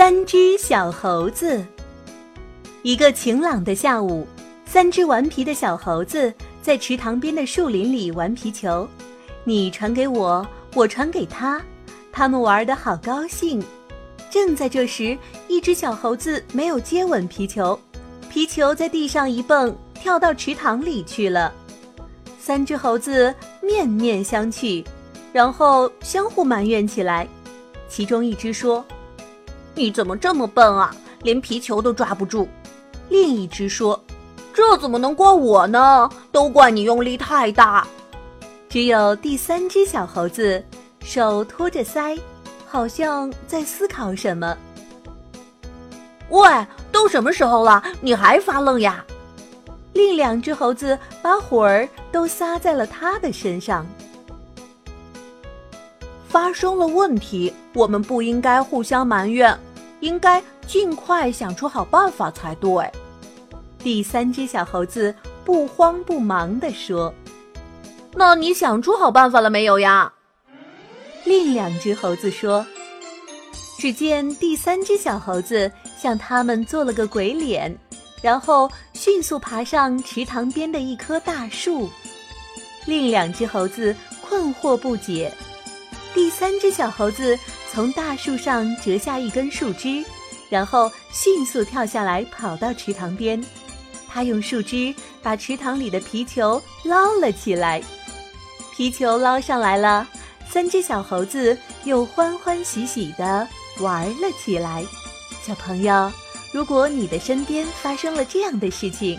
三只小猴子。一个晴朗的下午，三只顽皮的小猴子在池塘边的树林里玩皮球，你传给我，我传给他，他们玩得好高兴。正在这时，一只小猴子没有接稳皮球，皮球在地上一蹦，跳到池塘里去了。三只猴子面面相觑，然后相互埋怨起来。其中一只说：“你怎么这么笨啊，连皮球都抓不住？”另一只说：“这怎么能怪我呢？都怪你用力太大。”只有第三只小猴子手托着腮，好像在思考什么。喂，都什么时候了，你还发愣呀？另两只猴子把火儿都撒在了他的身上。发生了问题，我们不应该互相埋怨，应该尽快想出好办法才对。第三只小猴子不慌不忙地说：“那你想出好办法了没有呀？”另两只猴子说：“只见第三只小猴子向他们做了个鬼脸，然后迅速爬上池塘边的一棵大树。”另两只猴子困惑不解。第三只小猴子从大树上折下一根树枝，然后迅速跳下来，跑到池塘边。他用树枝把池塘里的皮球捞了起来。皮球捞上来了，三只小猴子又欢欢喜喜地玩了起来。小朋友，如果你的身边发生了这样的事情，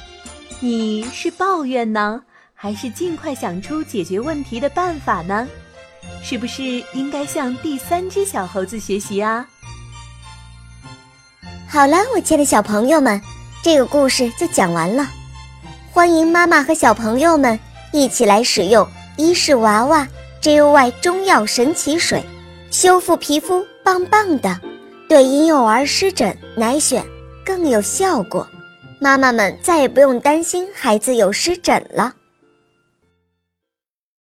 你是抱怨呢，还是尽快想出解决问题的办法呢？是不是应该向第三只小猴子学习啊？好了，我亲爱的小朋友们，这个故事就讲完了。欢迎妈妈和小朋友们一起来使用伊氏娃娃 JUY 中药神奇水，修复皮肤棒棒的，对婴幼儿湿疹奶癣更有效果。妈妈们再也不用担心孩子有湿疹了。